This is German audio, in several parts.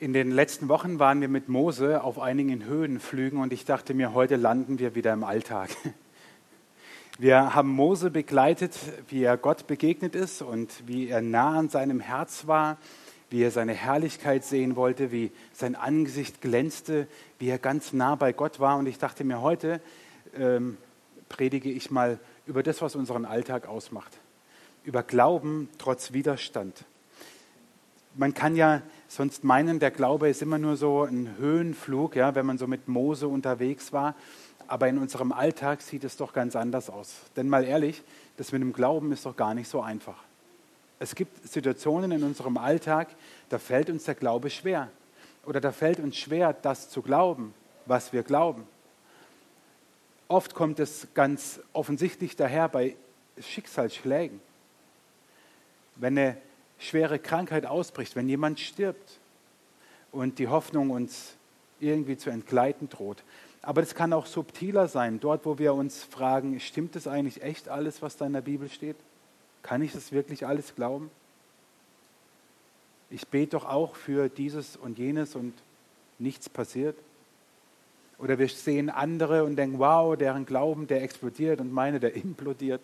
In den letzten Wochen waren wir mit Mose auf einigen Höhenflügen und ich dachte mir, heute landen wir wieder im Alltag. Wir haben Mose begleitet, wie er Gott begegnet ist und wie er nah an seinem Herz war, wie er seine Herrlichkeit sehen wollte, wie sein Angesicht glänzte, wie er ganz nah bei Gott war. Und ich dachte mir, heute ähm, predige ich mal über das, was unseren Alltag ausmacht. Über Glauben trotz Widerstand. Man kann ja sonst meinen, der Glaube ist immer nur so ein Höhenflug, ja, wenn man so mit Mose unterwegs war. Aber in unserem Alltag sieht es doch ganz anders aus. Denn mal ehrlich, das mit dem Glauben ist doch gar nicht so einfach. Es gibt Situationen in unserem Alltag, da fällt uns der Glaube schwer. Oder da fällt uns schwer, das zu glauben, was wir glauben. Oft kommt es ganz offensichtlich daher bei Schicksalsschlägen. Wenn eine schwere Krankheit ausbricht, wenn jemand stirbt und die Hoffnung uns irgendwie zu entgleiten droht. Aber das kann auch subtiler sein, dort, wo wir uns fragen, stimmt es eigentlich echt alles, was da in der Bibel steht? Kann ich das wirklich alles glauben? Ich bete doch auch für dieses und jenes und nichts passiert. Oder wir sehen andere und denken, wow, deren Glauben, der explodiert und meine, der implodiert.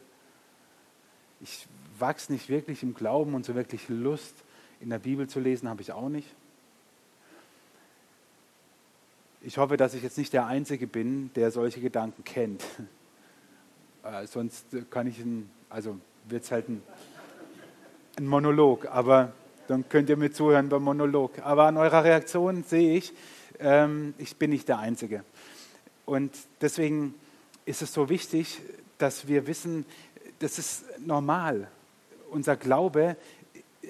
Ich wachse nicht wirklich im Glauben und so wirklich Lust in der Bibel zu lesen habe ich auch nicht. Ich hoffe, dass ich jetzt nicht der Einzige bin, der solche Gedanken kennt. Äh, sonst kann ich, ein, also wird es halt ein, ein Monolog, aber dann könnt ihr mir zuhören beim Monolog. Aber an eurer Reaktion sehe ich, ähm, ich bin nicht der Einzige. Und deswegen ist es so wichtig, dass wir wissen, das ist normal. Unser Glaube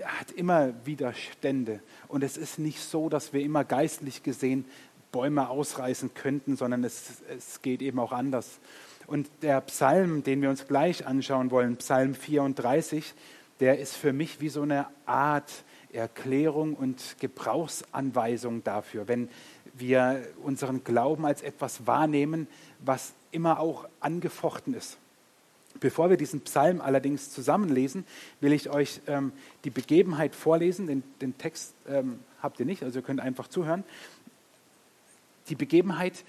hat immer Widerstände. Und es ist nicht so, dass wir immer geistlich gesehen Bäume ausreißen könnten, sondern es, es geht eben auch anders. Und der Psalm, den wir uns gleich anschauen wollen, Psalm 34, der ist für mich wie so eine Art Erklärung und Gebrauchsanweisung dafür, wenn wir unseren Glauben als etwas wahrnehmen, was immer auch angefochten ist. Bevor wir diesen Psalm allerdings zusammenlesen, will ich euch ähm, die Begebenheit vorlesen. Den, den Text ähm, habt ihr nicht, also ihr könnt einfach zuhören. Die Begebenheit,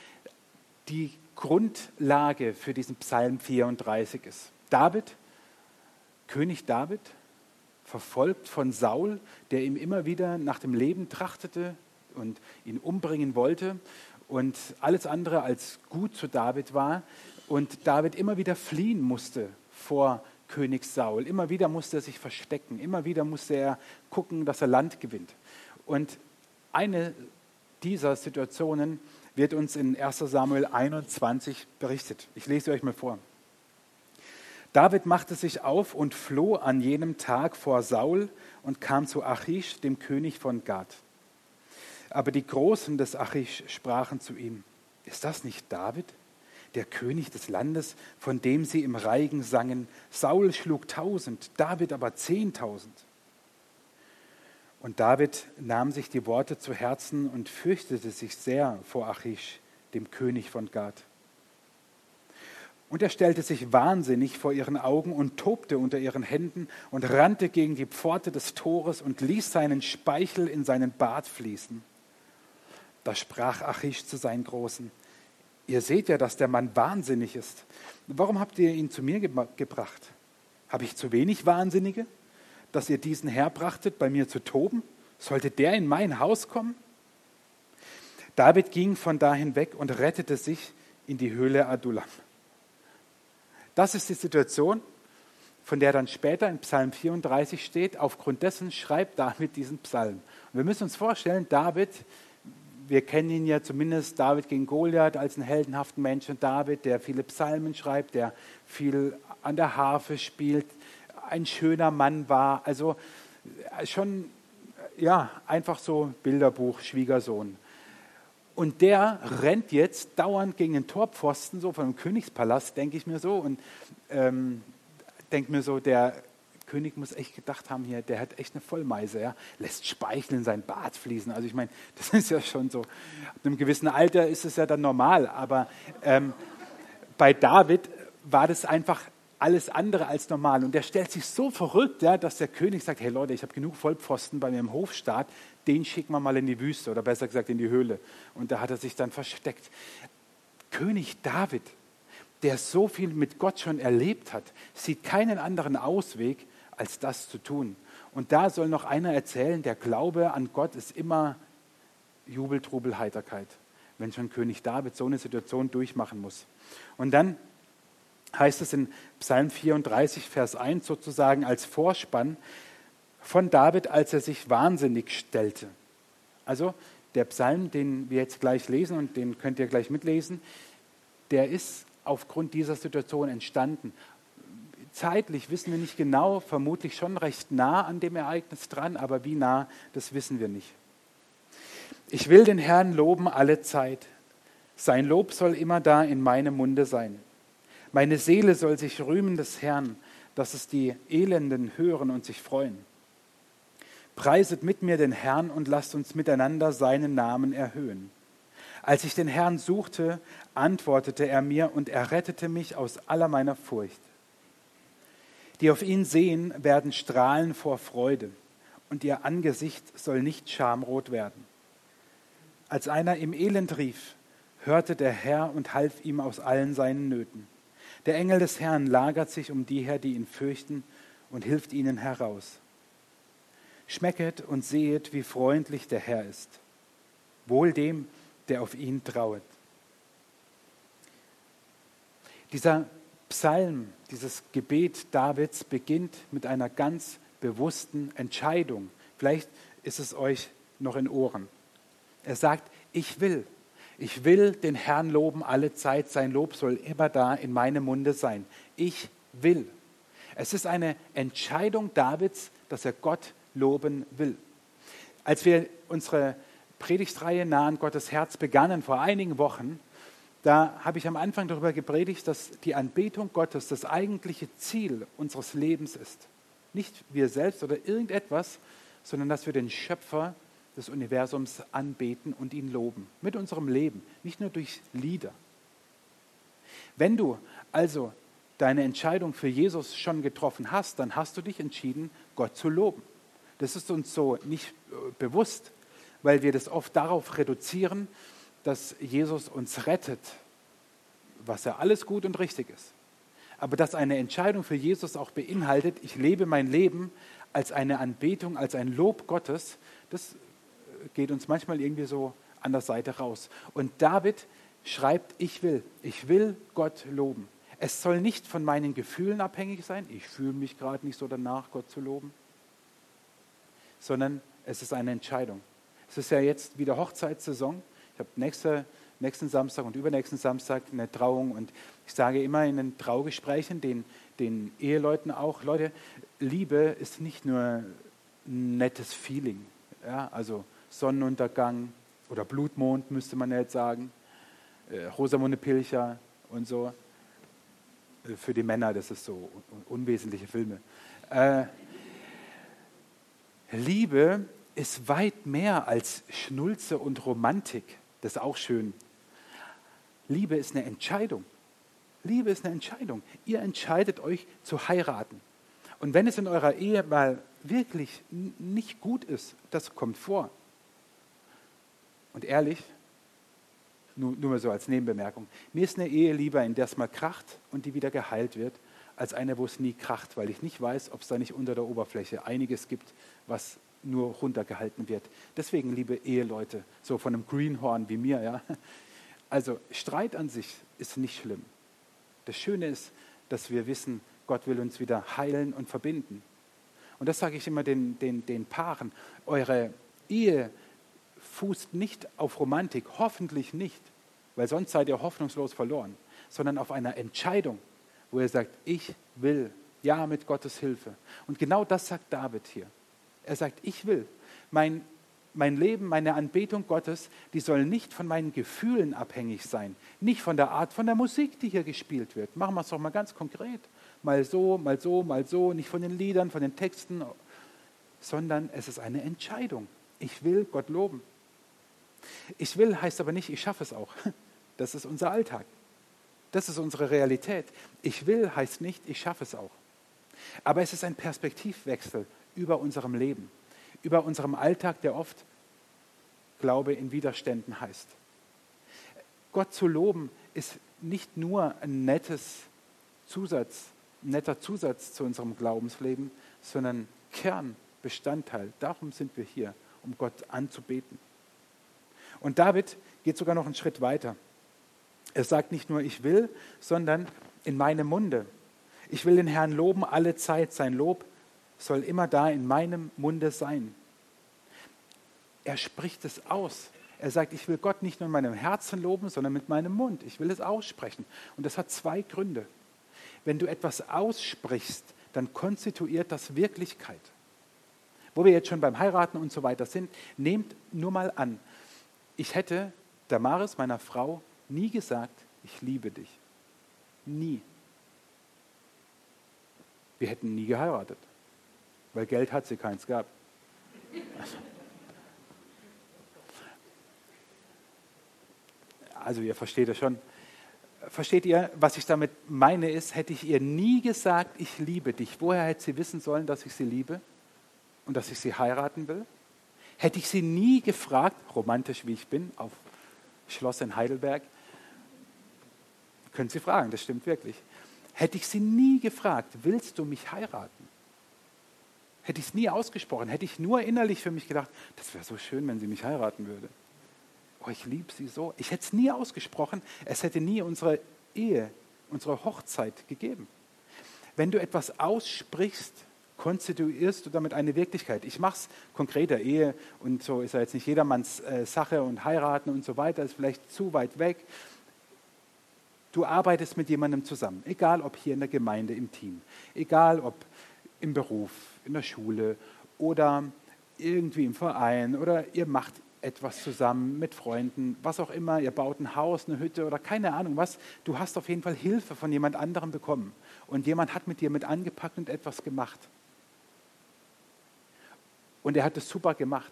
die Grundlage für diesen Psalm 34 ist. David, König David, verfolgt von Saul, der ihm immer wieder nach dem Leben trachtete und ihn umbringen wollte und alles andere als gut zu David war und David immer wieder fliehen musste vor König Saul. Immer wieder musste er sich verstecken, immer wieder musste er gucken, dass er Land gewinnt. Und eine dieser Situationen wird uns in 1 Samuel 21 berichtet. Ich lese euch mal vor. David machte sich auf und floh an jenem Tag vor Saul und kam zu Achish, dem König von Gad. Aber die Großen des Achish sprachen zu ihm, ist das nicht David, der König des Landes, von dem sie im Reigen sangen, Saul schlug tausend, David aber zehntausend? Und David nahm sich die Worte zu Herzen und fürchtete sich sehr vor Achish, dem König von Gad. Und er stellte sich wahnsinnig vor ihren Augen und tobte unter ihren Händen und rannte gegen die Pforte des Tores und ließ seinen Speichel in seinen Bart fließen. Da sprach Achish zu seinen Großen, ihr seht ja, dass der Mann wahnsinnig ist. Warum habt ihr ihn zu mir gebracht? Habe ich zu wenig Wahnsinnige? dass ihr diesen herbrachtet, bei mir zu toben? Sollte der in mein Haus kommen? David ging von da hinweg und rettete sich in die Höhle Adullam. Das ist die Situation, von der dann später in Psalm 34 steht. Aufgrund dessen schreibt David diesen Psalm. Und wir müssen uns vorstellen, David, wir kennen ihn ja zumindest, David gegen Goliath als einen heldenhaften Menschen. David, der viele Psalmen schreibt, der viel an der Harfe spielt, ein schöner Mann war. Also äh, schon, ja, einfach so Bilderbuch, Schwiegersohn. Und der rennt jetzt dauernd gegen den Torpfosten, so vom Königspalast, denke ich mir so. Und ähm, denke mir so, der König muss echt gedacht haben, hier, der hat echt eine Vollmeise, ja? lässt Speichel in sein Bart fließen. Also ich meine, das ist ja schon so, ab einem gewissen Alter ist es ja dann normal. Aber ähm, bei David war das einfach alles andere als normal. Und der stellt sich so verrückt, ja, dass der König sagt, hey Leute, ich habe genug Vollpfosten bei mir im Hofstaat, den schicken wir mal in die Wüste oder besser gesagt in die Höhle. Und da hat er sich dann versteckt. König David, der so viel mit Gott schon erlebt hat, sieht keinen anderen Ausweg, als das zu tun. Und da soll noch einer erzählen, der Glaube an Gott ist immer Jubel, Trubel, Heiterkeit, wenn schon König David so eine Situation durchmachen muss. Und dann heißt es in Psalm 34, Vers 1 sozusagen als Vorspann von David, als er sich wahnsinnig stellte. Also der Psalm, den wir jetzt gleich lesen und den könnt ihr gleich mitlesen, der ist aufgrund dieser Situation entstanden. Zeitlich wissen wir nicht genau, vermutlich schon recht nah an dem Ereignis dran, aber wie nah, das wissen wir nicht. Ich will den Herrn loben alle Zeit. Sein Lob soll immer da in meinem Munde sein. Meine Seele soll sich rühmen des Herrn, dass es die Elenden hören und sich freuen. Preiset mit mir den Herrn und lasst uns miteinander seinen Namen erhöhen. Als ich den Herrn suchte, antwortete er mir und er rettete mich aus aller meiner Furcht. Die auf ihn sehen, werden strahlen vor Freude und ihr Angesicht soll nicht schamrot werden. Als einer im Elend rief, hörte der Herr und half ihm aus allen seinen Nöten. Der Engel des Herrn lagert sich um die her, die ihn fürchten, und hilft ihnen heraus. Schmecket und sehet, wie freundlich der Herr ist. Wohl dem, der auf ihn trauet. Dieser Psalm, dieses Gebet Davids beginnt mit einer ganz bewussten Entscheidung. Vielleicht ist es euch noch in Ohren. Er sagt, ich will. Ich will den Herrn loben alle Zeit. Sein Lob soll immer da in meinem Munde sein. Ich will. Es ist eine Entscheidung Davids, dass er Gott loben will. Als wir unsere Predigtreihe Nah an Gottes Herz begannen vor einigen Wochen, da habe ich am Anfang darüber gepredigt, dass die Anbetung Gottes das eigentliche Ziel unseres Lebens ist. Nicht wir selbst oder irgendetwas, sondern dass wir den Schöpfer des Universums anbeten und ihn loben. Mit unserem Leben, nicht nur durch Lieder. Wenn du also deine Entscheidung für Jesus schon getroffen hast, dann hast du dich entschieden, Gott zu loben. Das ist uns so nicht äh, bewusst, weil wir das oft darauf reduzieren, dass Jesus uns rettet, was ja alles gut und richtig ist. Aber dass eine Entscheidung für Jesus auch beinhaltet, ich lebe mein Leben als eine Anbetung, als ein Lob Gottes, das geht uns manchmal irgendwie so an der Seite raus. Und David schreibt, ich will, ich will Gott loben. Es soll nicht von meinen Gefühlen abhängig sein, ich fühle mich gerade nicht so danach, Gott zu loben, sondern es ist eine Entscheidung. Es ist ja jetzt wieder Hochzeitssaison. Ich habe nächste, nächsten Samstag und übernächsten Samstag eine Trauung und ich sage immer in den Traugesprächen den, den Eheleuten auch, Leute, Liebe ist nicht nur ein nettes Feeling. Ja, also Sonnenuntergang oder Blutmond, müsste man jetzt sagen, äh, Rosamunde Pilcher und so. Äh, für die Männer, das ist so un unwesentliche Filme. Äh, Liebe ist weit mehr als Schnulze und Romantik. Das ist auch schön. Liebe ist eine Entscheidung. Liebe ist eine Entscheidung. Ihr entscheidet euch zu heiraten. Und wenn es in eurer Ehe mal wirklich nicht gut ist, das kommt vor, und ehrlich, nur, nur mal so als Nebenbemerkung, mir ist eine Ehe lieber, in der es mal kracht und die wieder geheilt wird, als eine, wo es nie kracht, weil ich nicht weiß, ob es da nicht unter der Oberfläche einiges gibt, was nur runtergehalten wird. Deswegen, liebe Eheleute, so von einem Greenhorn wie mir, ja. Also Streit an sich ist nicht schlimm. Das Schöne ist, dass wir wissen, Gott will uns wieder heilen und verbinden. Und das sage ich immer den, den, den Paaren. Eure Ehe fußt nicht auf Romantik, hoffentlich nicht, weil sonst seid ihr hoffnungslos verloren, sondern auf einer Entscheidung, wo er sagt, ich will, ja, mit Gottes Hilfe. Und genau das sagt David hier. Er sagt, ich will. Mein, mein Leben, meine Anbetung Gottes, die soll nicht von meinen Gefühlen abhängig sein, nicht von der Art von der Musik, die hier gespielt wird. Machen wir es doch mal ganz konkret. Mal so, mal so, mal so, nicht von den Liedern, von den Texten, sondern es ist eine Entscheidung. Ich will Gott loben. Ich will heißt aber nicht, ich schaffe es auch. Das ist unser Alltag. Das ist unsere Realität. Ich will heißt nicht, ich schaffe es auch. Aber es ist ein Perspektivwechsel über unserem Leben, über unserem Alltag, der oft Glaube in Widerständen heißt. Gott zu loben ist nicht nur ein nettes Zusatz, netter Zusatz zu unserem Glaubensleben, sondern Kernbestandteil. Darum sind wir hier, um Gott anzubeten. Und David geht sogar noch einen Schritt weiter. Er sagt nicht nur, ich will, sondern in meinem Munde. Ich will den Herrn loben alle Zeit. Sein Lob soll immer da in meinem Munde sein. Er spricht es aus. Er sagt, ich will Gott nicht nur in meinem Herzen loben, sondern mit meinem Mund. Ich will es aussprechen. Und das hat zwei Gründe. Wenn du etwas aussprichst, dann konstituiert das Wirklichkeit. Wo wir jetzt schon beim Heiraten und so weiter sind, nehmt nur mal an, ich hätte Damaris, meiner Frau, nie gesagt, ich liebe dich. Nie. Wir hätten nie geheiratet, weil Geld hat sie keins gehabt. Also ihr versteht es schon. Versteht ihr, was ich damit meine ist, hätte ich ihr nie gesagt, ich liebe dich. Woher hätte sie wissen sollen, dass ich sie liebe und dass ich sie heiraten will? Hätte ich sie nie gefragt, romantisch wie ich bin, auf Schloss in Heidelberg, können Sie fragen, das stimmt wirklich. Hätte ich sie nie gefragt, willst du mich heiraten? Hätte ich es nie ausgesprochen, hätte ich nur innerlich für mich gedacht, das wäre so schön, wenn sie mich heiraten würde. Oh, ich liebe sie so. Ich hätte es nie ausgesprochen, es hätte nie unsere Ehe, unsere Hochzeit gegeben. Wenn du etwas aussprichst, konstituierst du damit eine Wirklichkeit. Ich mache es konkreter, Ehe und so ist ja jetzt nicht jedermanns äh, Sache und heiraten und so weiter, ist vielleicht zu weit weg. Du arbeitest mit jemandem zusammen, egal ob hier in der Gemeinde, im Team, egal ob im Beruf, in der Schule oder irgendwie im Verein oder ihr macht etwas zusammen mit Freunden, was auch immer, ihr baut ein Haus, eine Hütte oder keine Ahnung was. Du hast auf jeden Fall Hilfe von jemand anderem bekommen und jemand hat mit dir mit angepackt und etwas gemacht. Und er hat es super gemacht.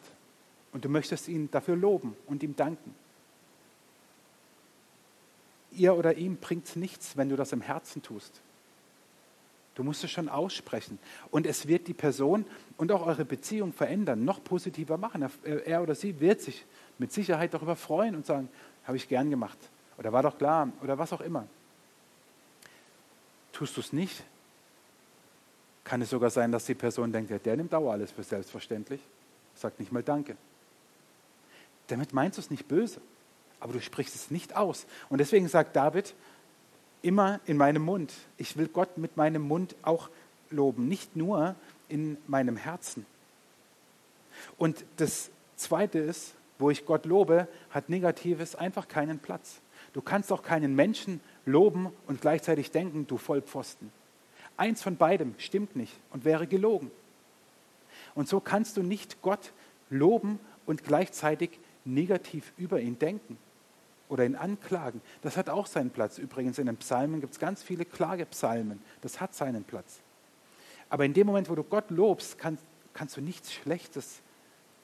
Und du möchtest ihn dafür loben und ihm danken. Ihr oder ihm bringt nichts, wenn du das im Herzen tust. Du musst es schon aussprechen. Und es wird die Person und auch eure Beziehung verändern, noch positiver machen. Er oder sie wird sich mit Sicherheit darüber freuen und sagen, habe ich gern gemacht. Oder war doch klar. Oder was auch immer. Tust du es nicht, kann es sogar sein, dass die Person denkt, ja, der nimmt Dauer alles für selbstverständlich, sagt nicht mal Danke. Damit meinst du es nicht böse, aber du sprichst es nicht aus. Und deswegen sagt David, immer in meinem Mund. Ich will Gott mit meinem Mund auch loben, nicht nur in meinem Herzen. Und das Zweite ist, wo ich Gott lobe, hat Negatives einfach keinen Platz. Du kannst auch keinen Menschen loben und gleichzeitig denken, du Vollpfosten. Eins von beidem stimmt nicht und wäre gelogen. Und so kannst du nicht Gott loben und gleichzeitig negativ über ihn denken oder ihn anklagen. Das hat auch seinen Platz. Übrigens in den Psalmen gibt es ganz viele Klagepsalmen. Das hat seinen Platz. Aber in dem Moment, wo du Gott lobst, kannst, kannst du nichts Schlechtes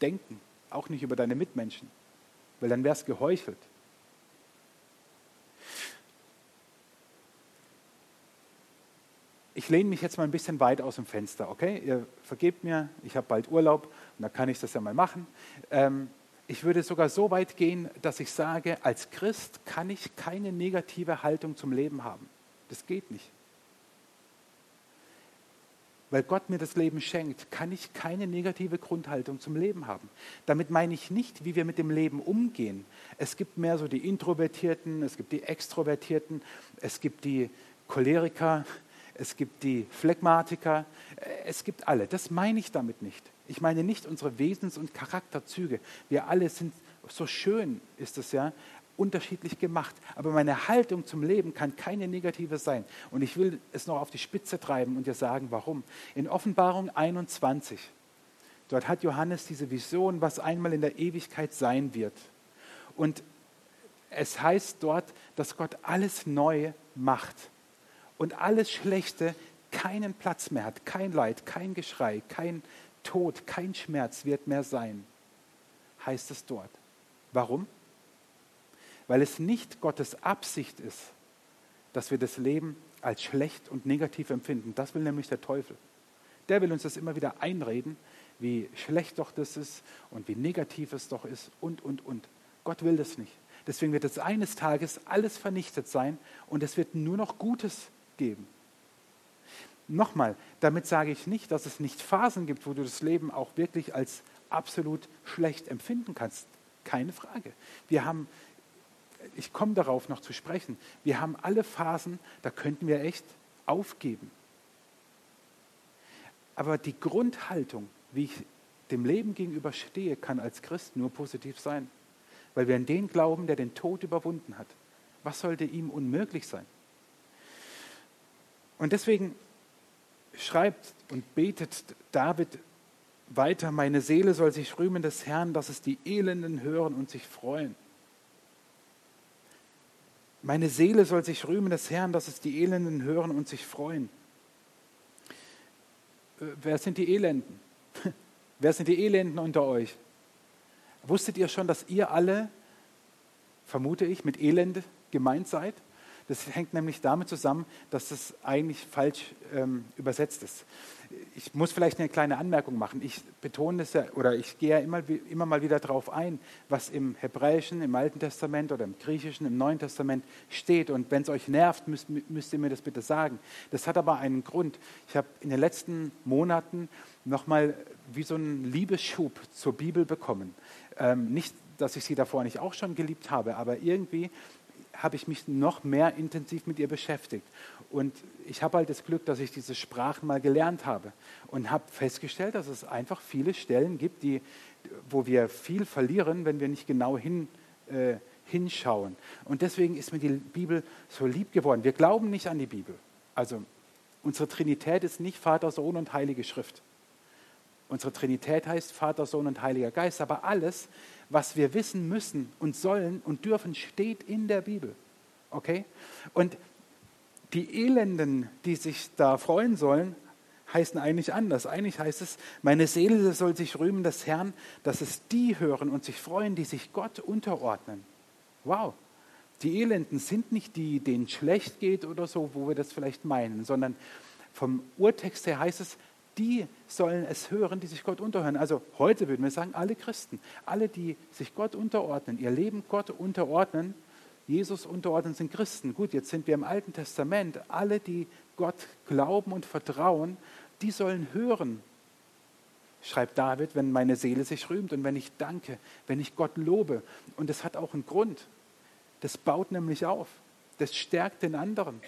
denken, auch nicht über deine Mitmenschen, weil dann wär's geheuchelt. ich lehne mich jetzt mal ein bisschen weit aus dem Fenster, okay? Ihr vergebt mir, ich habe bald Urlaub und da kann ich das ja mal machen. Ähm, ich würde sogar so weit gehen, dass ich sage, als Christ kann ich keine negative Haltung zum Leben haben. Das geht nicht. Weil Gott mir das Leben schenkt, kann ich keine negative Grundhaltung zum Leben haben. Damit meine ich nicht, wie wir mit dem Leben umgehen. Es gibt mehr so die Introvertierten, es gibt die Extrovertierten, es gibt die Choleriker, es gibt die Phlegmatiker, es gibt alle. Das meine ich damit nicht. Ich meine nicht unsere Wesens- und Charakterzüge. Wir alle sind, so schön ist es ja, unterschiedlich gemacht. Aber meine Haltung zum Leben kann keine negative sein. Und ich will es noch auf die Spitze treiben und dir sagen, warum. In Offenbarung 21, dort hat Johannes diese Vision, was einmal in der Ewigkeit sein wird. Und es heißt dort, dass Gott alles neu macht und alles Schlechte keinen Platz mehr hat, kein Leid, kein Geschrei, kein Tod, kein Schmerz wird mehr sein, heißt es dort. Warum? Weil es nicht Gottes Absicht ist, dass wir das Leben als schlecht und negativ empfinden. Das will nämlich der Teufel. Der will uns das immer wieder einreden, wie schlecht doch das ist und wie negativ es doch ist und, und, und. Gott will das nicht. Deswegen wird es eines Tages alles vernichtet sein und es wird nur noch Gutes geben. Nochmal, damit sage ich nicht, dass es nicht Phasen gibt, wo du das Leben auch wirklich als absolut schlecht empfinden kannst. Keine Frage. Wir haben, ich komme darauf noch zu sprechen, wir haben alle Phasen, da könnten wir echt aufgeben. Aber die Grundhaltung, wie ich dem Leben gegenüber stehe, kann als Christ nur positiv sein. Weil wir an den glauben, der den Tod überwunden hat. Was sollte ihm unmöglich sein? Und deswegen schreibt und betet David weiter, meine Seele soll sich rühmen des Herrn, dass es die Elenden hören und sich freuen. Meine Seele soll sich rühmen des Herrn, dass es die Elenden hören und sich freuen. Äh, wer sind die Elenden? Wer sind die Elenden unter euch? Wusstet ihr schon, dass ihr alle, vermute ich, mit Elende gemeint seid? Das hängt nämlich damit zusammen, dass das eigentlich falsch ähm, übersetzt ist. Ich muss vielleicht eine kleine Anmerkung machen. Ich betone es ja, oder ich gehe ja immer, immer mal wieder darauf ein, was im Hebräischen, im Alten Testament oder im Griechischen, im Neuen Testament steht. Und wenn es euch nervt, müsst, müsst ihr mir das bitte sagen. Das hat aber einen Grund. Ich habe in den letzten Monaten nochmal wie so einen Liebesschub zur Bibel bekommen. Ähm, nicht, dass ich sie davor nicht auch schon geliebt habe, aber irgendwie habe ich mich noch mehr intensiv mit ihr beschäftigt. Und ich habe halt das Glück, dass ich diese Sprachen mal gelernt habe und habe festgestellt, dass es einfach viele Stellen gibt, die, wo wir viel verlieren, wenn wir nicht genau hin, äh, hinschauen. Und deswegen ist mir die Bibel so lieb geworden. Wir glauben nicht an die Bibel. Also unsere Trinität ist nicht Vater, Sohn und Heilige Schrift. Unsere Trinität heißt Vater, Sohn und Heiliger Geist. Aber alles, was wir wissen müssen und sollen und dürfen, steht in der Bibel. Okay? Und die Elenden, die sich da freuen sollen, heißen eigentlich anders. Eigentlich heißt es, meine Seele soll sich rühmen des Herrn, dass es die hören und sich freuen, die sich Gott unterordnen. Wow. Die Elenden sind nicht die, denen schlecht geht oder so, wo wir das vielleicht meinen, sondern vom Urtext her heißt es, die sollen es hören, die sich Gott unterhören. Also heute würden wir sagen, alle Christen, alle, die sich Gott unterordnen, ihr Leben Gott unterordnen, Jesus unterordnen, sind Christen. Gut, jetzt sind wir im Alten Testament. Alle, die Gott glauben und vertrauen, die sollen hören, schreibt David, wenn meine Seele sich rühmt und wenn ich danke, wenn ich Gott lobe. Und das hat auch einen Grund. Das baut nämlich auf. Das stärkt den anderen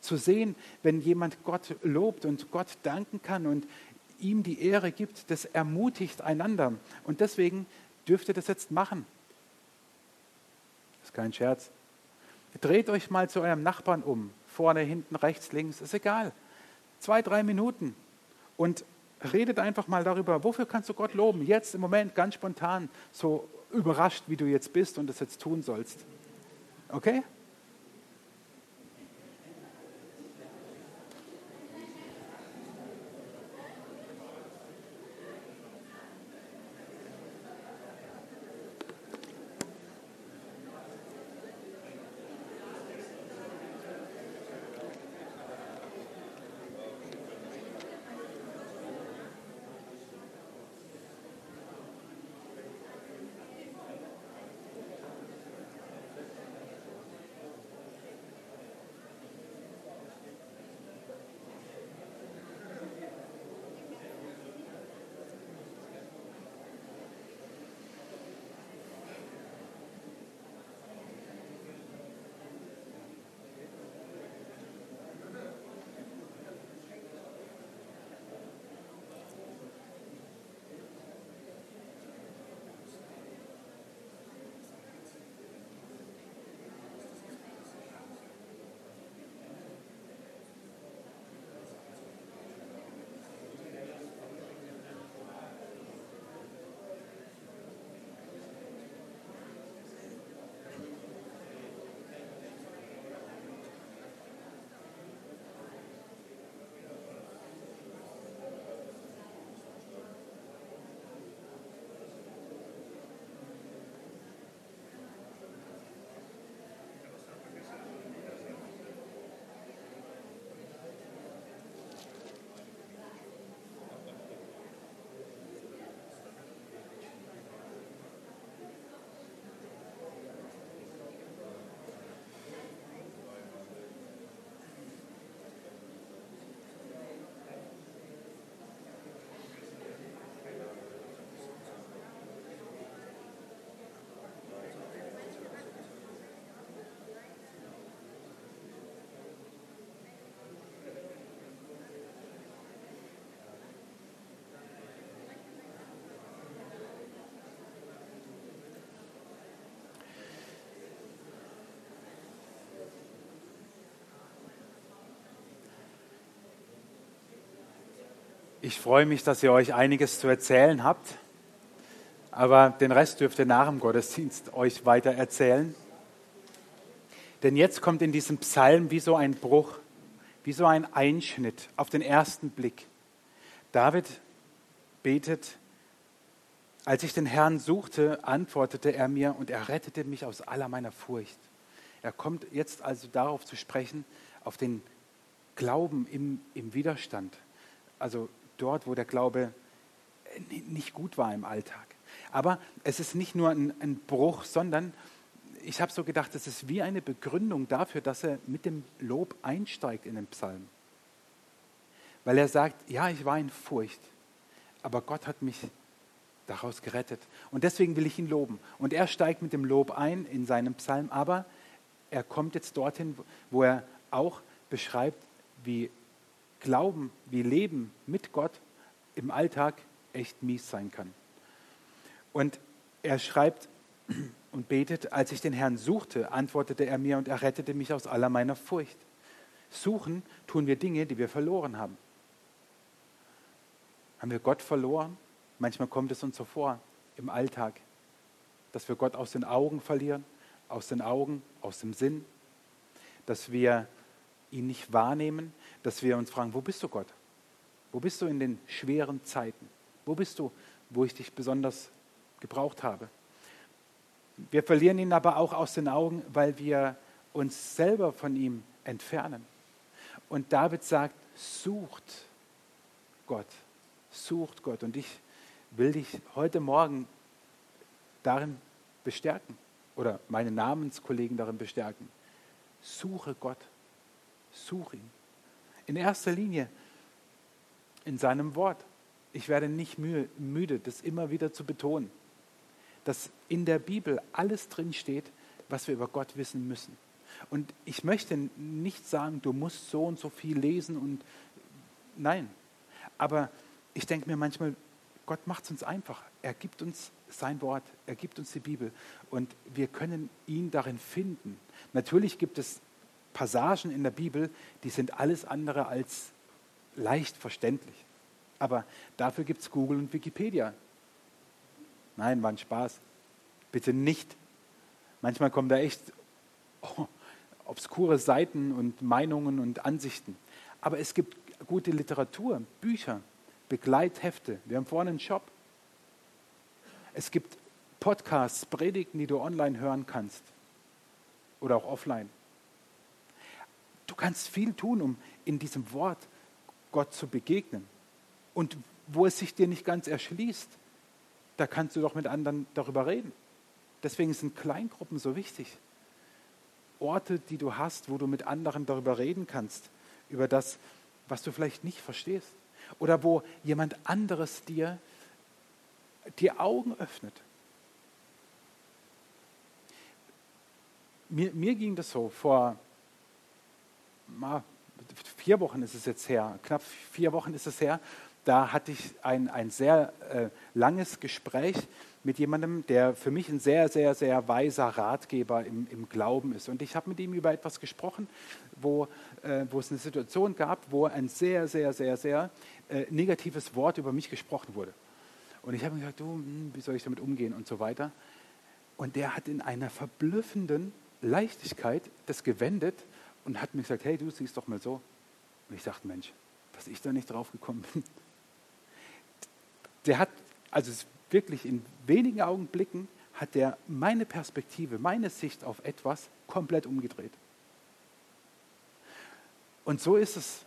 zu sehen, wenn jemand Gott lobt und Gott danken kann und ihm die Ehre gibt, das ermutigt einander. Und deswegen dürft ihr das jetzt machen. Das ist kein Scherz. Dreht euch mal zu eurem Nachbarn um. Vorne, hinten, rechts, links, ist egal. Zwei, drei Minuten. Und redet einfach mal darüber, wofür kannst du Gott loben? Jetzt im Moment ganz spontan, so überrascht, wie du jetzt bist und das jetzt tun sollst. Okay? Ich freue mich, dass ihr euch einiges zu erzählen habt, aber den Rest dürft ihr nach dem Gottesdienst euch weiter erzählen. Denn jetzt kommt in diesem Psalm wie so ein Bruch, wie so ein Einschnitt auf den ersten Blick. David betet, als ich den Herrn suchte, antwortete er mir und er rettete mich aus aller meiner Furcht. Er kommt jetzt also darauf zu sprechen, auf den Glauben im, im Widerstand. Also dort, wo der Glaube nicht gut war im Alltag. Aber es ist nicht nur ein, ein Bruch, sondern ich habe so gedacht, es ist wie eine Begründung dafür, dass er mit dem Lob einsteigt in den Psalm. Weil er sagt, ja, ich war in Furcht, aber Gott hat mich daraus gerettet. Und deswegen will ich ihn loben. Und er steigt mit dem Lob ein in seinem Psalm, aber er kommt jetzt dorthin, wo er auch beschreibt, wie Glauben, wie Leben mit Gott im Alltag echt mies sein kann. Und er schreibt und betet, als ich den Herrn suchte, antwortete er mir und er rettete mich aus aller meiner Furcht. Suchen tun wir Dinge, die wir verloren haben. Haben wir Gott verloren? Manchmal kommt es uns so vor im Alltag, dass wir Gott aus den Augen verlieren, aus den Augen, aus dem Sinn, dass wir ihn nicht wahrnehmen, dass wir uns fragen, wo bist du Gott? Wo bist du in den schweren Zeiten? Wo bist du, wo ich dich besonders gebraucht habe? Wir verlieren ihn aber auch aus den Augen, weil wir uns selber von ihm entfernen. Und David sagt, sucht Gott, sucht Gott. Und ich will dich heute Morgen darin bestärken oder meine Namenskollegen darin bestärken. Suche Gott, suche ihn. In erster Linie in seinem Wort. Ich werde nicht müde, das immer wieder zu betonen, dass in der Bibel alles drinsteht, was wir über Gott wissen müssen. Und ich möchte nicht sagen, du musst so und so viel lesen und nein. Aber ich denke mir manchmal, Gott macht es uns einfach. Er gibt uns sein Wort, er gibt uns die Bibel und wir können ihn darin finden. Natürlich gibt es Passagen in der Bibel, die sind alles andere als leicht verständlich. Aber dafür gibt es Google und Wikipedia. Nein, war ein Spaß. Bitte nicht. Manchmal kommen da echt oh, obskure Seiten und Meinungen und Ansichten. Aber es gibt gute Literatur, Bücher, Begleithefte. Wir haben vorne einen Shop. Es gibt Podcasts, Predigten, die du online hören kannst oder auch offline. Du kannst viel tun, um in diesem Wort Gott zu begegnen. Und wo es sich dir nicht ganz erschließt, da kannst du doch mit anderen darüber reden. Deswegen sind Kleingruppen so wichtig. Orte, die du hast, wo du mit anderen darüber reden kannst, über das, was du vielleicht nicht verstehst oder wo jemand anderes dir die Augen öffnet. Mir, mir ging das so, vor vier Wochen ist es jetzt her, knapp vier Wochen ist es her, da hatte ich ein, ein sehr äh, langes Gespräch mit jemandem, der für mich ein sehr, sehr, sehr weiser Ratgeber im, im Glauben ist. Und ich habe mit ihm über etwas gesprochen, wo, äh, wo es eine Situation gab, wo ein sehr, sehr, sehr, sehr äh, negatives Wort über mich gesprochen wurde. Und ich habe mir gesagt, du, hm, wie soll ich damit umgehen und so weiter. Und der hat in einer verblüffenden Leichtigkeit das gewendet und hat mir gesagt, hey, du siehst doch mal so. Und ich dachte, Mensch, dass ich da nicht drauf gekommen bin. Der hat, also wirklich in wenigen Augenblicken, hat der meine Perspektive, meine Sicht auf etwas komplett umgedreht. Und so ist es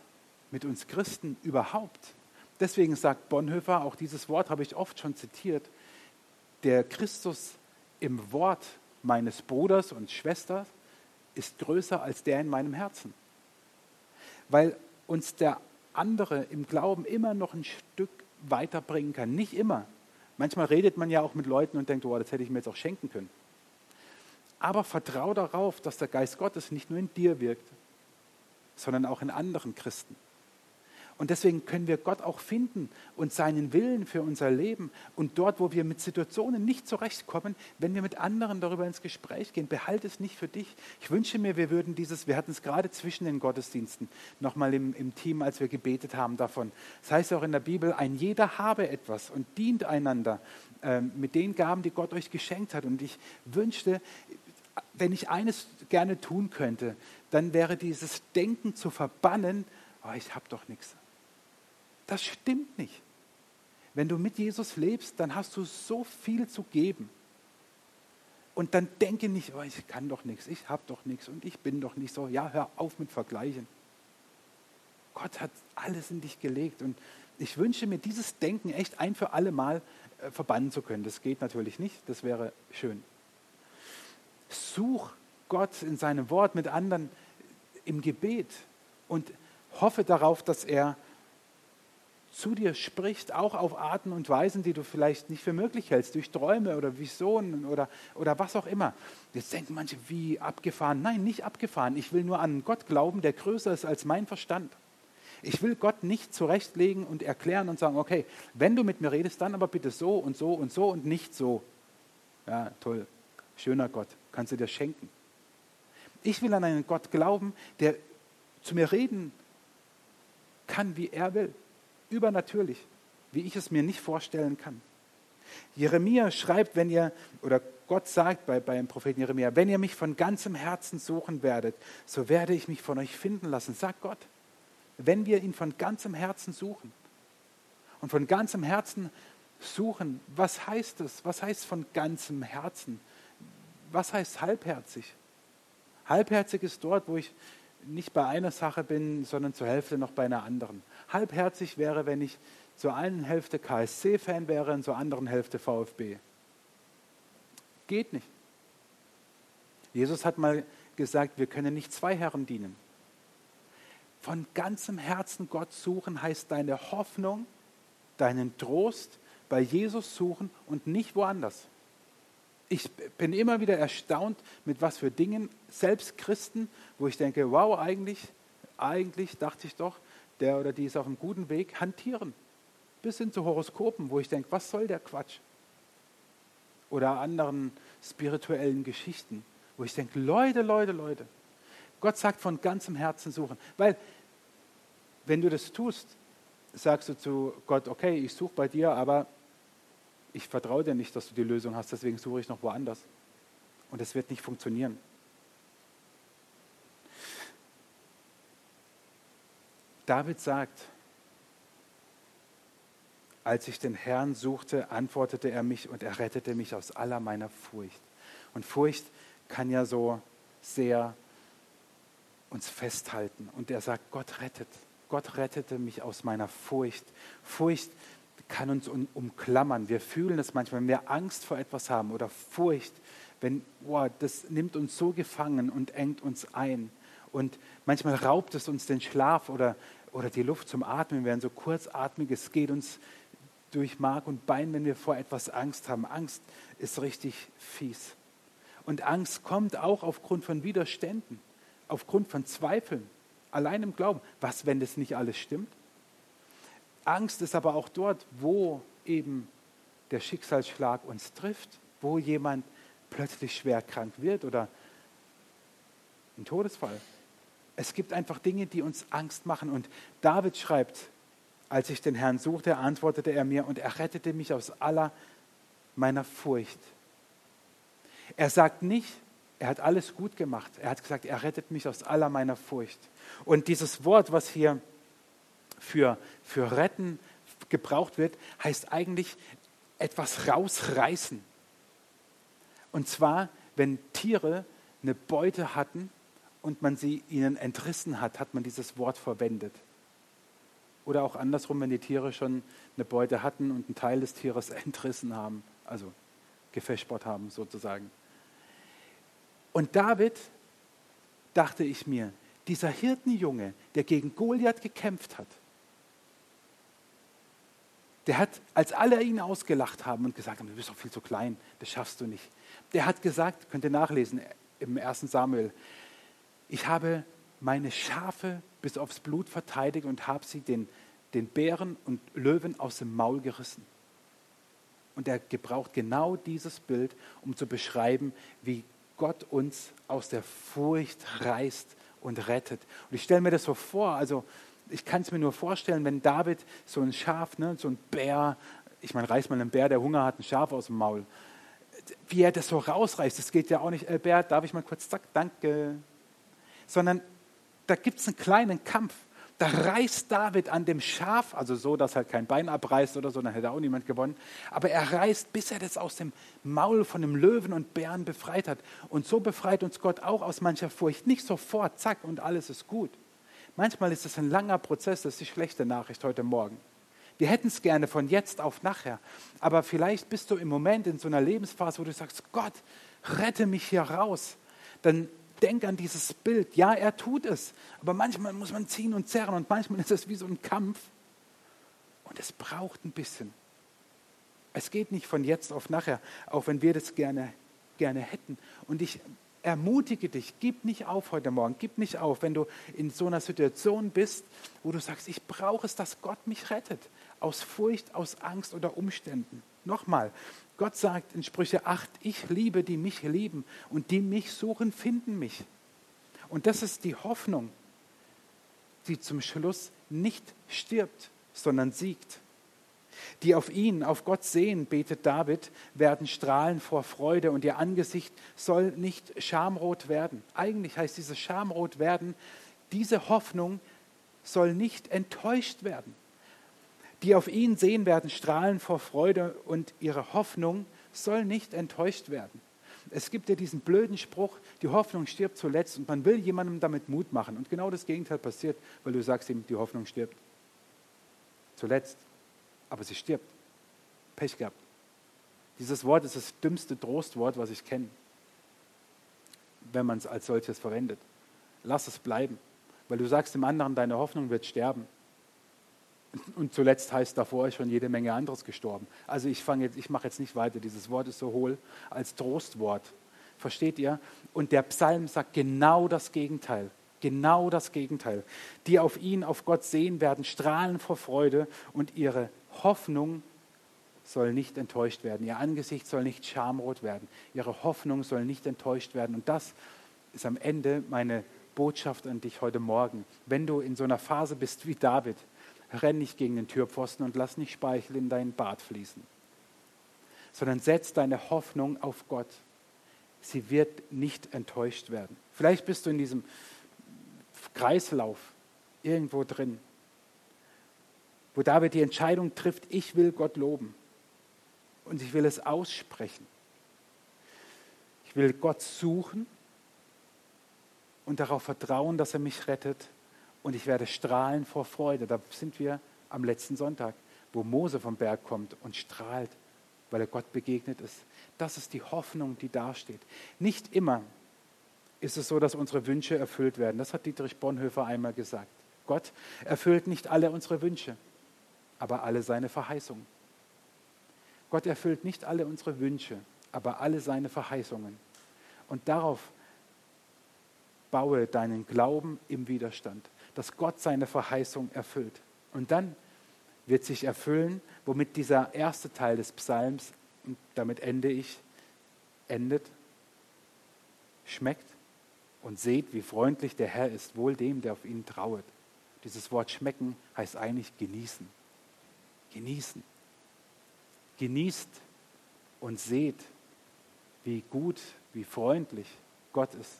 mit uns Christen überhaupt. Deswegen sagt Bonhoeffer, auch dieses Wort habe ich oft schon zitiert, der Christus im Wort meines Bruders und Schwesters ist größer als der in meinem Herzen. Weil uns der andere im Glauben immer noch ein Stück weiterbringen kann. Nicht immer. Manchmal redet man ja auch mit Leuten und denkt, oh, das hätte ich mir jetzt auch schenken können. Aber vertrau darauf, dass der Geist Gottes nicht nur in dir wirkt, sondern auch in anderen Christen. Und deswegen können wir Gott auch finden und seinen Willen für unser Leben. Und dort, wo wir mit Situationen nicht zurechtkommen, wenn wir mit anderen darüber ins Gespräch gehen, behalte es nicht für dich. Ich wünsche mir, wir würden dieses, wir hatten es gerade zwischen den Gottesdiensten nochmal im, im Team, als wir gebetet haben davon. Das heißt auch in der Bibel, ein jeder habe etwas und dient einander äh, mit den Gaben, die Gott euch geschenkt hat. Und ich wünschte, wenn ich eines gerne tun könnte, dann wäre dieses Denken zu verbannen, oh, ich habe doch nichts. Das stimmt nicht. Wenn du mit Jesus lebst, dann hast du so viel zu geben. Und dann denke nicht, oh, ich kann doch nichts, ich habe doch nichts und ich bin doch nicht so. Ja, hör auf mit Vergleichen. Gott hat alles in dich gelegt und ich wünsche mir dieses Denken echt ein für alle Mal äh, verbannen zu können. Das geht natürlich nicht, das wäre schön. Such Gott in seinem Wort mit anderen im Gebet und hoffe darauf, dass er zu dir spricht, auch auf Arten und Weisen, die du vielleicht nicht für möglich hältst, durch Träume oder Visionen oder, oder was auch immer. Jetzt denken manche, wie abgefahren. Nein, nicht abgefahren. Ich will nur an Gott glauben, der größer ist als mein Verstand. Ich will Gott nicht zurechtlegen und erklären und sagen, okay, wenn du mit mir redest, dann aber bitte so und so und so und nicht so. Ja, toll, schöner Gott, kannst du dir schenken. Ich will an einen Gott glauben, der zu mir reden kann, wie er will übernatürlich, wie ich es mir nicht vorstellen kann. Jeremia schreibt, wenn ihr, oder Gott sagt bei, beim Propheten Jeremia, wenn ihr mich von ganzem Herzen suchen werdet, so werde ich mich von euch finden lassen, sagt Gott. Wenn wir ihn von ganzem Herzen suchen. Und von ganzem Herzen suchen, was heißt das? Was heißt von ganzem Herzen? Was heißt halbherzig? Halbherzig ist dort, wo ich nicht bei einer Sache bin, sondern zur Hälfte noch bei einer anderen halbherzig wäre, wenn ich zur einen Hälfte KSC-Fan wäre und zur anderen Hälfte VfB. Geht nicht. Jesus hat mal gesagt, wir können nicht zwei Herren dienen. Von ganzem Herzen Gott suchen heißt deine Hoffnung, deinen Trost bei Jesus suchen und nicht woanders. Ich bin immer wieder erstaunt, mit was für Dingen, selbst Christen, wo ich denke, wow, eigentlich, eigentlich dachte ich doch, der oder die ist auf einem guten Weg, hantieren. Bis hin zu Horoskopen, wo ich denke, was soll der Quatsch? Oder anderen spirituellen Geschichten, wo ich denke, Leute, Leute, Leute, Gott sagt von ganzem Herzen suchen. Weil, wenn du das tust, sagst du zu Gott, okay, ich suche bei dir, aber ich vertraue dir nicht, dass du die Lösung hast, deswegen suche ich noch woanders. Und es wird nicht funktionieren. David sagt, als ich den Herrn suchte, antwortete er mich und er rettete mich aus aller meiner Furcht. Und Furcht kann ja so sehr uns festhalten. Und er sagt, Gott rettet. Gott rettete mich aus meiner Furcht. Furcht kann uns umklammern. Wir fühlen das manchmal, wenn wir Angst vor etwas haben oder Furcht, wenn, boah, das nimmt uns so gefangen und engt uns ein. Und manchmal raubt es uns den Schlaf oder, oder die Luft zum Atmen. Wir werden so kurzatmig. Es geht uns durch Mark und Bein, wenn wir vor etwas Angst haben. Angst ist richtig fies. Und Angst kommt auch aufgrund von Widerständen, aufgrund von Zweifeln, allein im Glauben. Was, wenn das nicht alles stimmt? Angst ist aber auch dort, wo eben der Schicksalsschlag uns trifft, wo jemand plötzlich schwer krank wird oder ein Todesfall. Es gibt einfach Dinge, die uns Angst machen. Und David schreibt, als ich den Herrn suchte, antwortete er mir und er rettete mich aus aller meiner Furcht. Er sagt nicht, er hat alles gut gemacht. Er hat gesagt, er rettet mich aus aller meiner Furcht. Und dieses Wort, was hier für, für retten gebraucht wird, heißt eigentlich etwas rausreißen. Und zwar, wenn Tiere eine Beute hatten und man sie ihnen entrissen hat, hat man dieses Wort verwendet. Oder auch andersrum, wenn die Tiere schon eine Beute hatten und einen Teil des Tieres entrissen haben, also gefeschbort haben sozusagen. Und David, dachte ich mir, dieser Hirtenjunge, der gegen Goliath gekämpft hat, der hat, als alle ihn ausgelacht haben und gesagt haben, du bist doch viel zu klein, das schaffst du nicht. Der hat gesagt, könnt ihr nachlesen im 1. Samuel, ich habe meine Schafe bis aufs Blut verteidigt und habe sie den den Bären und Löwen aus dem Maul gerissen. Und er gebraucht genau dieses Bild, um zu beschreiben, wie Gott uns aus der Furcht reißt und rettet. Und ich stelle mir das so vor, also ich kann es mir nur vorstellen, wenn David so ein Schaf, ne, so ein Bär, ich meine, reißt mal einen Bär, der Hunger hat, ein Schaf aus dem Maul, wie er das so rausreißt, das geht ja auch nicht, äh, Bär, darf ich mal kurz, zack, danke, sondern da gibt es einen kleinen Kampf. Da reißt David an dem Schaf, also so, dass halt kein Bein abreißt oder so, dann hätte auch niemand gewonnen. Aber er reißt, bis er das aus dem Maul von dem Löwen und Bären befreit hat. Und so befreit uns Gott auch aus mancher Furcht. Nicht sofort, zack, und alles ist gut. Manchmal ist es ein langer Prozess, das ist die schlechte Nachricht heute Morgen. Wir hätten es gerne von jetzt auf nachher. Aber vielleicht bist du im Moment in so einer Lebensphase, wo du sagst, Gott, rette mich hier raus. Dann denk an dieses Bild. Ja, er tut es. Aber manchmal muss man ziehen und zerren und manchmal ist es wie so ein Kampf. Und es braucht ein bisschen. Es geht nicht von jetzt auf nachher, auch wenn wir das gerne, gerne hätten. Und ich ermutige dich, gib nicht auf heute Morgen, gib nicht auf, wenn du in so einer Situation bist, wo du sagst, ich brauche es, dass Gott mich rettet, aus Furcht, aus Angst oder Umständen. Nochmal, Gott sagt in Sprüche 8, ich liebe, die mich lieben und die mich suchen, finden mich. Und das ist die Hoffnung, die zum Schluss nicht stirbt, sondern siegt. Die auf ihn, auf Gott sehen, betet David, werden strahlen vor Freude und ihr Angesicht soll nicht schamrot werden. Eigentlich heißt dieses schamrot werden, diese Hoffnung soll nicht enttäuscht werden die auf ihn sehen werden, strahlen vor Freude und ihre Hoffnung soll nicht enttäuscht werden. Es gibt ja diesen blöden Spruch, die Hoffnung stirbt zuletzt und man will jemandem damit Mut machen. Und genau das Gegenteil passiert, weil du sagst ihm, die Hoffnung stirbt. Zuletzt. Aber sie stirbt. Pech gehabt. Dieses Wort ist das dümmste Trostwort, was ich kenne, wenn man es als solches verwendet. Lass es bleiben, weil du sagst dem anderen, deine Hoffnung wird sterben. Und zuletzt heißt davor schon jede Menge anderes gestorben. Also ich fange jetzt, ich mache jetzt nicht weiter. Dieses Wort ist so hohl als Trostwort. Versteht ihr? Und der Psalm sagt genau das Gegenteil. Genau das Gegenteil. Die auf ihn, auf Gott sehen, werden strahlen vor Freude und ihre Hoffnung soll nicht enttäuscht werden. Ihr Angesicht soll nicht schamrot werden. Ihre Hoffnung soll nicht enttäuscht werden. Und das ist am Ende meine Botschaft an dich heute Morgen. Wenn du in so einer Phase bist wie David, renn nicht gegen den Türpfosten und lass nicht Speichel in deinen Bart fließen, sondern setz deine Hoffnung auf Gott. Sie wird nicht enttäuscht werden. Vielleicht bist du in diesem Kreislauf irgendwo drin, wo David die Entscheidung trifft, ich will Gott loben und ich will es aussprechen. Ich will Gott suchen und darauf vertrauen, dass er mich rettet und ich werde strahlen vor Freude. Da sind wir am letzten Sonntag, wo Mose vom Berg kommt und strahlt, weil er Gott begegnet ist. Das ist die Hoffnung, die dasteht. Nicht immer ist es so, dass unsere Wünsche erfüllt werden. Das hat Dietrich Bonhoeffer einmal gesagt. Gott erfüllt nicht alle unsere Wünsche, aber alle seine Verheißungen. Gott erfüllt nicht alle unsere Wünsche, aber alle seine Verheißungen. Und darauf baue deinen Glauben im Widerstand dass Gott seine Verheißung erfüllt. Und dann wird sich erfüllen, womit dieser erste Teil des Psalms, und damit ende ich, endet, schmeckt und seht, wie freundlich der Herr ist, wohl dem, der auf ihn trauert. Dieses Wort schmecken heißt eigentlich genießen. Genießen. Genießt und seht, wie gut, wie freundlich Gott ist.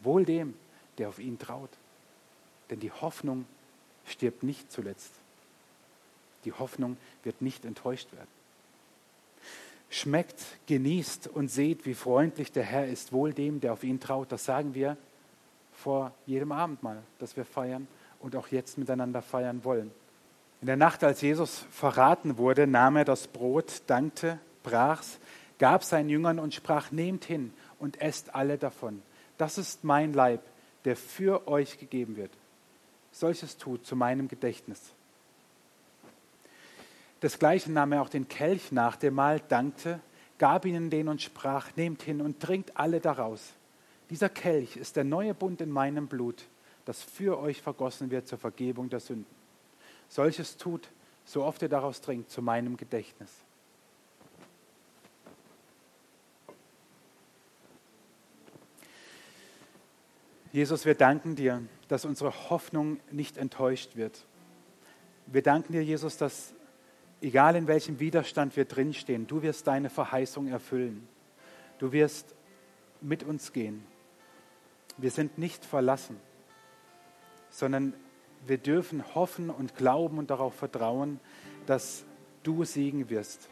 Wohl dem, der auf ihn traut. Denn die Hoffnung stirbt nicht zuletzt. Die Hoffnung wird nicht enttäuscht werden. Schmeckt, genießt und seht, wie freundlich der Herr ist, wohl dem, der auf ihn traut. Das sagen wir vor jedem Abendmahl, das wir feiern und auch jetzt miteinander feiern wollen. In der Nacht, als Jesus verraten wurde, nahm er das Brot, dankte, brach's, gab seinen Jüngern und sprach, nehmt hin und esst alle davon. Das ist mein Leib, der für euch gegeben wird solches tut zu meinem Gedächtnis. Desgleichen nahm er auch den Kelch nach dem Mahl, dankte, gab ihnen den und sprach, nehmt hin und trinkt alle daraus. Dieser Kelch ist der neue Bund in meinem Blut, das für euch vergossen wird zur Vergebung der Sünden. solches tut, so oft ihr daraus trinkt, zu meinem Gedächtnis. Jesus, wir danken dir, dass unsere Hoffnung nicht enttäuscht wird. Wir danken dir, Jesus, dass egal in welchem Widerstand wir drinstehen, du wirst deine Verheißung erfüllen. Du wirst mit uns gehen. Wir sind nicht verlassen, sondern wir dürfen hoffen und glauben und darauf vertrauen, dass du siegen wirst.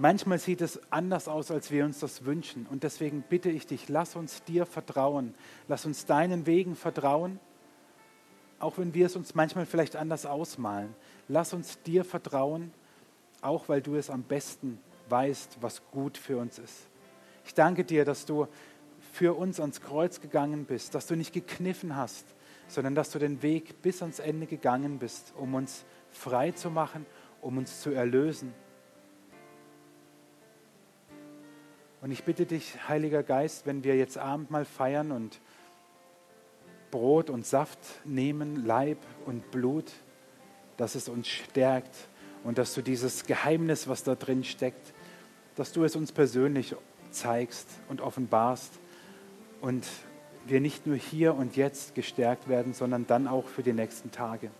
Manchmal sieht es anders aus, als wir uns das wünschen. Und deswegen bitte ich dich, lass uns dir vertrauen. Lass uns deinen Wegen vertrauen, auch wenn wir es uns manchmal vielleicht anders ausmalen. Lass uns dir vertrauen, auch weil du es am besten weißt, was gut für uns ist. Ich danke dir, dass du für uns ans Kreuz gegangen bist, dass du nicht gekniffen hast, sondern dass du den Weg bis ans Ende gegangen bist, um uns frei zu machen, um uns zu erlösen. Und ich bitte dich, Heiliger Geist, wenn wir jetzt Abendmahl feiern und Brot und Saft nehmen, Leib und Blut, dass es uns stärkt und dass du dieses Geheimnis, was da drin steckt, dass du es uns persönlich zeigst und offenbarst und wir nicht nur hier und jetzt gestärkt werden, sondern dann auch für die nächsten Tage.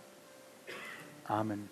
Amen.